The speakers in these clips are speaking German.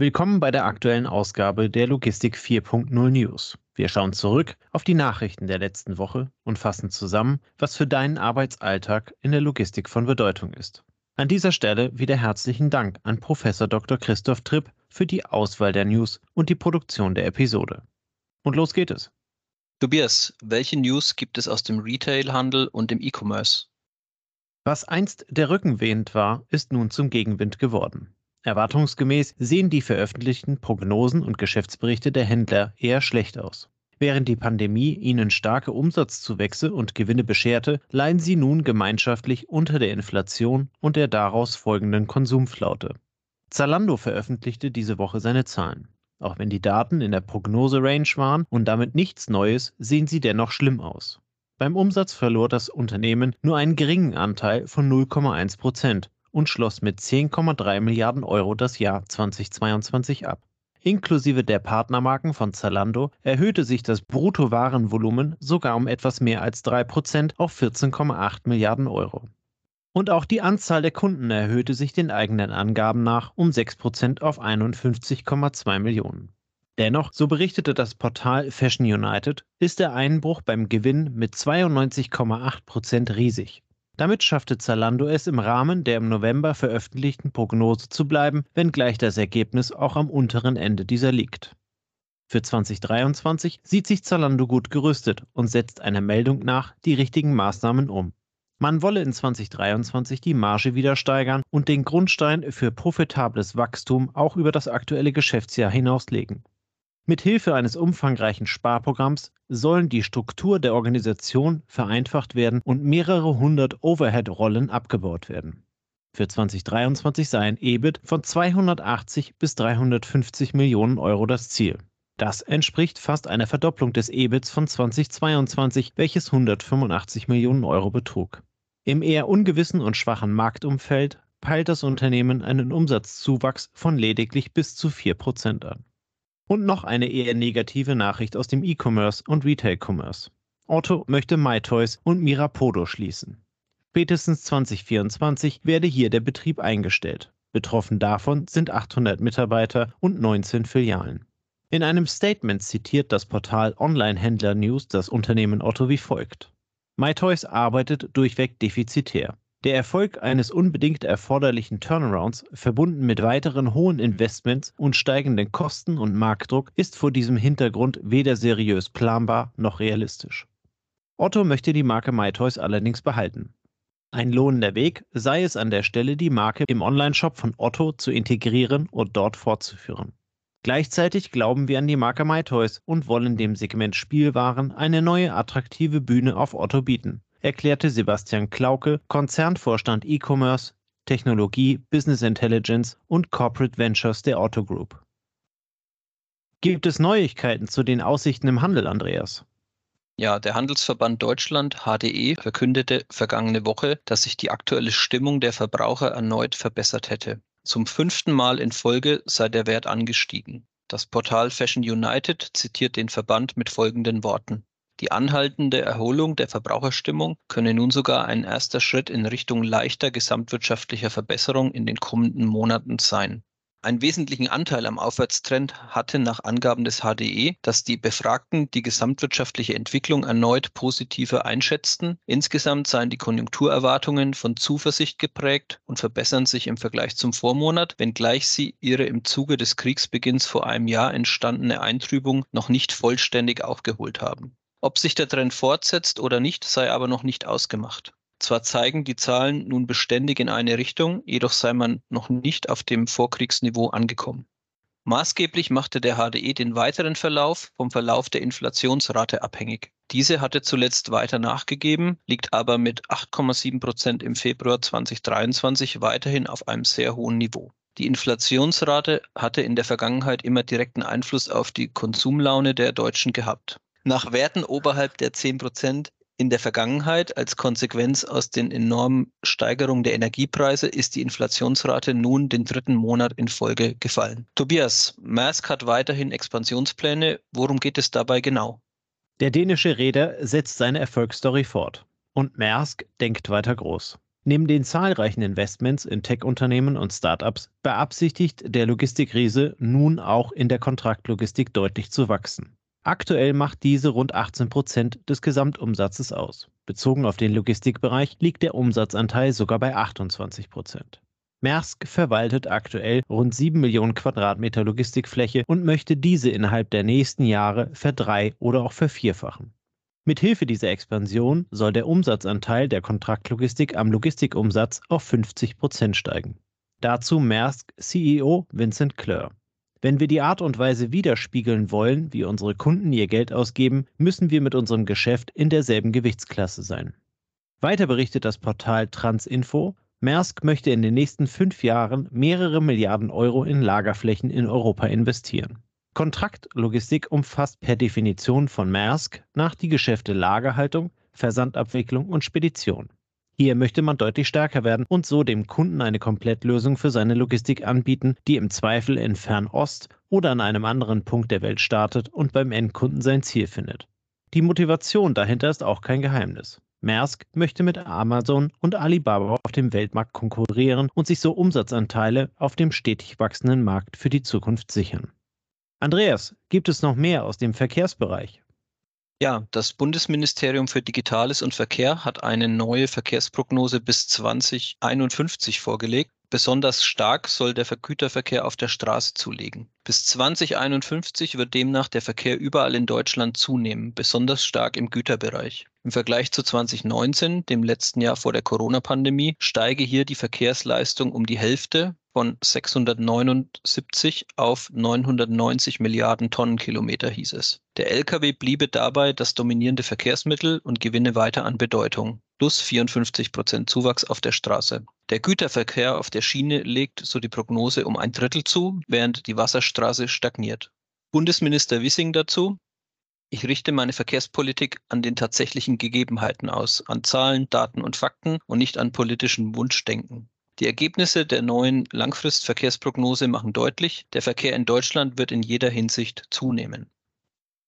Willkommen bei der aktuellen Ausgabe der Logistik 4.0 News. Wir schauen zurück auf die Nachrichten der letzten Woche und fassen zusammen, was für deinen Arbeitsalltag in der Logistik von Bedeutung ist. An dieser Stelle wieder herzlichen Dank an Professor Dr. Christoph Tripp für die Auswahl der News und die Produktion der Episode. Und los geht es. Tobias, welche News gibt es aus dem Retailhandel und dem E-Commerce? Was einst der Rückenwind war, ist nun zum Gegenwind geworden. Erwartungsgemäß sehen die veröffentlichten Prognosen und Geschäftsberichte der Händler eher schlecht aus. Während die Pandemie ihnen starke Umsatzzuwächse und Gewinne bescherte, leiden sie nun gemeinschaftlich unter der Inflation und der daraus folgenden Konsumflaute. Zalando veröffentlichte diese Woche seine Zahlen. Auch wenn die Daten in der Prognoserange waren und damit nichts Neues, sehen sie dennoch schlimm aus. Beim Umsatz verlor das Unternehmen nur einen geringen Anteil von 0,1 Prozent und schloss mit 10,3 Milliarden Euro das Jahr 2022 ab. Inklusive der Partnermarken von Zalando erhöhte sich das Bruttowarenvolumen sogar um etwas mehr als 3% auf 14,8 Milliarden Euro. Und auch die Anzahl der Kunden erhöhte sich den eigenen Angaben nach um 6% auf 51,2 Millionen. Dennoch, so berichtete das Portal Fashion United, ist der Einbruch beim Gewinn mit 92,8% riesig. Damit schaffte Zalando es im Rahmen der im November veröffentlichten Prognose zu bleiben, wenngleich das Ergebnis auch am unteren Ende dieser liegt. Für 2023 sieht sich Zalando gut gerüstet und setzt einer Meldung nach die richtigen Maßnahmen um. Man wolle in 2023 die Marge wieder steigern und den Grundstein für profitables Wachstum auch über das aktuelle Geschäftsjahr hinauslegen. Mit Hilfe eines umfangreichen Sparprogramms sollen die Struktur der Organisation vereinfacht werden und mehrere hundert Overhead-Rollen abgebaut werden. Für 2023 sei ein EBIT von 280 bis 350 Millionen Euro das Ziel. Das entspricht fast einer Verdopplung des EBITs von 2022, welches 185 Millionen Euro betrug. Im eher ungewissen und schwachen Marktumfeld peilt das Unternehmen einen Umsatzzuwachs von lediglich bis zu 4% an. Und noch eine eher negative Nachricht aus dem E-Commerce und Retail-Commerce. Otto möchte MyToys und Mirapodo schließen. Spätestens 2024 werde hier der Betrieb eingestellt. Betroffen davon sind 800 Mitarbeiter und 19 Filialen. In einem Statement zitiert das Portal Online-Händler News das Unternehmen Otto wie folgt. MyToys arbeitet durchweg defizitär. Der Erfolg eines unbedingt erforderlichen Turnarounds, verbunden mit weiteren hohen Investments und steigenden Kosten und Marktdruck, ist vor diesem Hintergrund weder seriös planbar noch realistisch. Otto möchte die Marke MyToys allerdings behalten. Ein lohnender Weg sei es an der Stelle, die Marke im Onlineshop von Otto zu integrieren und dort fortzuführen. Gleichzeitig glauben wir an die Marke MyToys und wollen dem Segment Spielwaren eine neue attraktive Bühne auf Otto bieten erklärte Sebastian Klauke, Konzernvorstand E-Commerce, Technologie, Business Intelligence und Corporate Ventures der Otto Group. Gibt es Neuigkeiten zu den Aussichten im Handel, Andreas? Ja, der Handelsverband Deutschland HDE verkündete vergangene Woche, dass sich die aktuelle Stimmung der Verbraucher erneut verbessert hätte. Zum fünften Mal in Folge sei der Wert angestiegen. Das Portal Fashion United zitiert den Verband mit folgenden Worten. Die anhaltende Erholung der Verbraucherstimmung könne nun sogar ein erster Schritt in Richtung leichter gesamtwirtschaftlicher Verbesserung in den kommenden Monaten sein. Einen wesentlichen Anteil am Aufwärtstrend hatte nach Angaben des HDE, dass die Befragten die gesamtwirtschaftliche Entwicklung erneut positiver einschätzten. Insgesamt seien die Konjunkturerwartungen von Zuversicht geprägt und verbessern sich im Vergleich zum Vormonat, wenngleich sie ihre im Zuge des Kriegsbeginns vor einem Jahr entstandene Eintrübung noch nicht vollständig aufgeholt haben. Ob sich der Trend fortsetzt oder nicht, sei aber noch nicht ausgemacht. Zwar zeigen die Zahlen nun beständig in eine Richtung, jedoch sei man noch nicht auf dem Vorkriegsniveau angekommen. Maßgeblich machte der HDE den weiteren Verlauf vom Verlauf der Inflationsrate abhängig. Diese hatte zuletzt weiter nachgegeben, liegt aber mit 8,7 Prozent im Februar 2023 weiterhin auf einem sehr hohen Niveau. Die Inflationsrate hatte in der Vergangenheit immer direkten Einfluss auf die Konsumlaune der Deutschen gehabt. Nach Werten oberhalb der 10 Prozent in der Vergangenheit als Konsequenz aus den enormen Steigerungen der Energiepreise ist die Inflationsrate nun den dritten Monat in Folge gefallen. Tobias, Maersk hat weiterhin Expansionspläne. Worum geht es dabei genau? Der dänische Räder setzt seine Erfolgsstory fort. Und Maersk denkt weiter groß. Neben den zahlreichen Investments in Tech-Unternehmen und Startups beabsichtigt der Logistikriese nun auch in der Kontraktlogistik deutlich zu wachsen. Aktuell macht diese rund 18 Prozent des Gesamtumsatzes aus. Bezogen auf den Logistikbereich liegt der Umsatzanteil sogar bei 28 Prozent. Maersk verwaltet aktuell rund 7 Millionen Quadratmeter Logistikfläche und möchte diese innerhalb der nächsten Jahre verdrei- oder auch vervierfachen. Mithilfe dieser Expansion soll der Umsatzanteil der Kontraktlogistik am Logistikumsatz auf 50 Prozent steigen. Dazu Maersk CEO Vincent Kleur. Wenn wir die Art und Weise widerspiegeln wollen, wie unsere Kunden ihr Geld ausgeben, müssen wir mit unserem Geschäft in derselben Gewichtsklasse sein. Weiter berichtet das Portal Transinfo, Maersk möchte in den nächsten fünf Jahren mehrere Milliarden Euro in Lagerflächen in Europa investieren. Kontraktlogistik umfasst per Definition von Maersk nach die Geschäfte Lagerhaltung, Versandabwicklung und Spedition. Hier möchte man deutlich stärker werden und so dem Kunden eine Komplettlösung für seine Logistik anbieten, die im Zweifel in Fernost oder an einem anderen Punkt der Welt startet und beim Endkunden sein Ziel findet. Die Motivation dahinter ist auch kein Geheimnis. Maersk möchte mit Amazon und Alibaba auf dem Weltmarkt konkurrieren und sich so Umsatzanteile auf dem stetig wachsenden Markt für die Zukunft sichern. Andreas, gibt es noch mehr aus dem Verkehrsbereich? Ja, das Bundesministerium für Digitales und Verkehr hat eine neue Verkehrsprognose bis 2051 vorgelegt. Besonders stark soll der Güterverkehr auf der Straße zulegen. Bis 2051 wird demnach der Verkehr überall in Deutschland zunehmen, besonders stark im Güterbereich. Im Vergleich zu 2019, dem letzten Jahr vor der Corona-Pandemie, steige hier die Verkehrsleistung um die Hälfte von 679 auf 990 Milliarden Tonnenkilometer hieß es. Der Lkw bliebe dabei das dominierende Verkehrsmittel und gewinne weiter an Bedeutung. Plus 54 Prozent Zuwachs auf der Straße. Der Güterverkehr auf der Schiene legt, so die Prognose, um ein Drittel zu, während die Wasserstraße stagniert. Bundesminister Wissing dazu, ich richte meine Verkehrspolitik an den tatsächlichen Gegebenheiten aus, an Zahlen, Daten und Fakten und nicht an politischen Wunschdenken. Die Ergebnisse der neuen Langfristverkehrsprognose machen deutlich, der Verkehr in Deutschland wird in jeder Hinsicht zunehmen.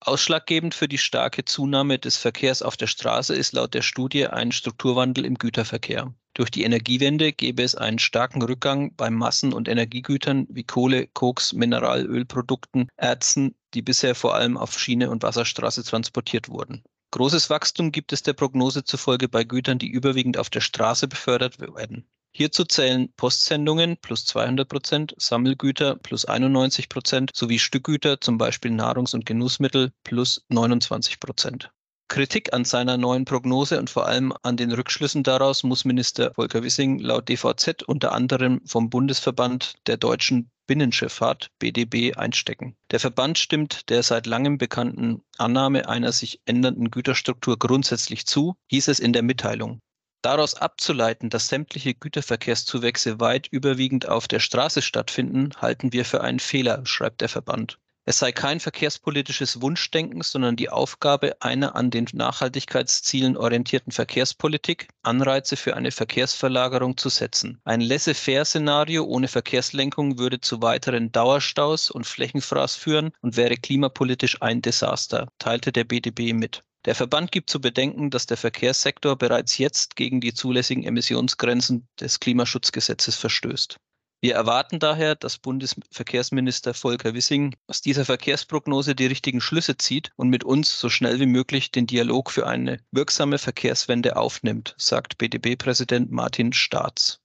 Ausschlaggebend für die starke Zunahme des Verkehrs auf der Straße ist laut der Studie ein Strukturwandel im Güterverkehr. Durch die Energiewende gäbe es einen starken Rückgang bei Massen- und Energiegütern wie Kohle, Koks, Mineralölprodukten, Erzen, die bisher vor allem auf Schiene und Wasserstraße transportiert wurden. Großes Wachstum gibt es der Prognose zufolge bei Gütern, die überwiegend auf der Straße befördert werden. Hierzu zählen Postsendungen plus 200 Prozent, Sammelgüter plus 91 Prozent sowie Stückgüter, zum Beispiel Nahrungs- und Genussmittel plus 29 Prozent. Kritik an seiner neuen Prognose und vor allem an den Rückschlüssen daraus muss Minister Volker Wissing laut DVZ unter anderem vom Bundesverband der deutschen Binnenschifffahrt BDB einstecken. Der Verband stimmt der seit langem bekannten Annahme einer sich ändernden Güterstruktur grundsätzlich zu, hieß es in der Mitteilung. Daraus abzuleiten, dass sämtliche Güterverkehrszuwächse weit überwiegend auf der Straße stattfinden, halten wir für einen Fehler, schreibt der Verband. Es sei kein verkehrspolitisches Wunschdenken, sondern die Aufgabe einer an den Nachhaltigkeitszielen orientierten Verkehrspolitik, Anreize für eine Verkehrsverlagerung zu setzen. Ein Laissez-faire-Szenario ohne Verkehrslenkung würde zu weiteren Dauerstaus und Flächenfraß führen und wäre klimapolitisch ein Desaster, teilte der BDB mit. Der Verband gibt zu bedenken, dass der Verkehrssektor bereits jetzt gegen die zulässigen Emissionsgrenzen des Klimaschutzgesetzes verstößt. Wir erwarten daher, dass Bundesverkehrsminister Volker Wissing aus dieser Verkehrsprognose die richtigen Schlüsse zieht und mit uns so schnell wie möglich den Dialog für eine wirksame Verkehrswende aufnimmt, sagt BDB-Präsident Martin Staats.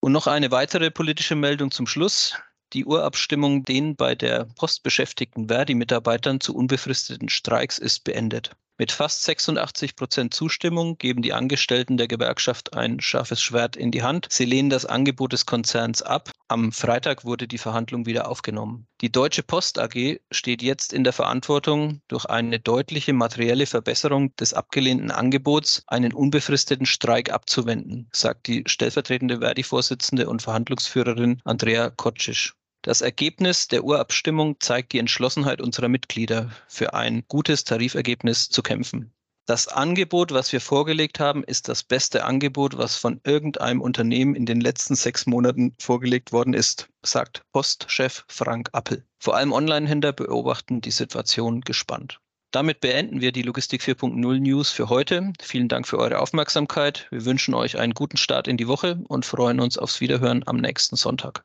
Und noch eine weitere politische Meldung zum Schluss. Die Urabstimmung den bei der Post beschäftigten Verdi-Mitarbeitern zu unbefristeten Streiks ist beendet. Mit fast 86 Prozent Zustimmung geben die Angestellten der Gewerkschaft ein scharfes Schwert in die Hand. Sie lehnen das Angebot des Konzerns ab. Am Freitag wurde die Verhandlung wieder aufgenommen. Die Deutsche Post AG steht jetzt in der Verantwortung, durch eine deutliche materielle Verbesserung des abgelehnten Angebots einen unbefristeten Streik abzuwenden, sagt die stellvertretende Verdi-Vorsitzende und Verhandlungsführerin Andrea Kotschisch. Das Ergebnis der Urabstimmung zeigt die Entschlossenheit unserer Mitglieder, für ein gutes Tarifergebnis zu kämpfen. Das Angebot, was wir vorgelegt haben, ist das beste Angebot, was von irgendeinem Unternehmen in den letzten sechs Monaten vorgelegt worden ist, sagt Postchef Frank Appel. Vor allem Online-Händler beobachten die Situation gespannt. Damit beenden wir die Logistik 4.0 News für heute. Vielen Dank für eure Aufmerksamkeit. Wir wünschen euch einen guten Start in die Woche und freuen uns aufs Wiederhören am nächsten Sonntag.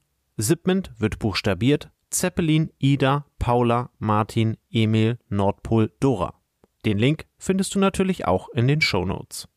Zipment wird buchstabiert Zeppelin, Ida, Paula, Martin, Emil, Nordpol, Dora. Den Link findest du natürlich auch in den Show Notes.